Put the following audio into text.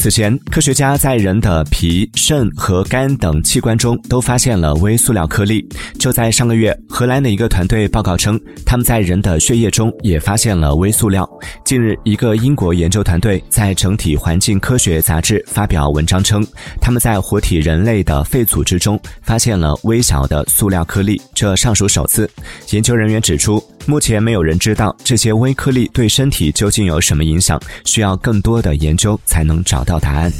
此前，科学家在人的脾、肾和肝等器官中都发现了微塑料颗粒。就在上个月，荷兰的一个团队报告称，他们在人的血液中也发现了微塑料。近日，一个英国研究团队在《整体环境科学》杂志发表文章称，他们在活体人类的肺组织中发现了微小的塑料颗粒，这尚属首次。研究人员指出，目前没有人知道这些微颗粒对身体究竟有什么影响，需要更多的研究才能找到答案。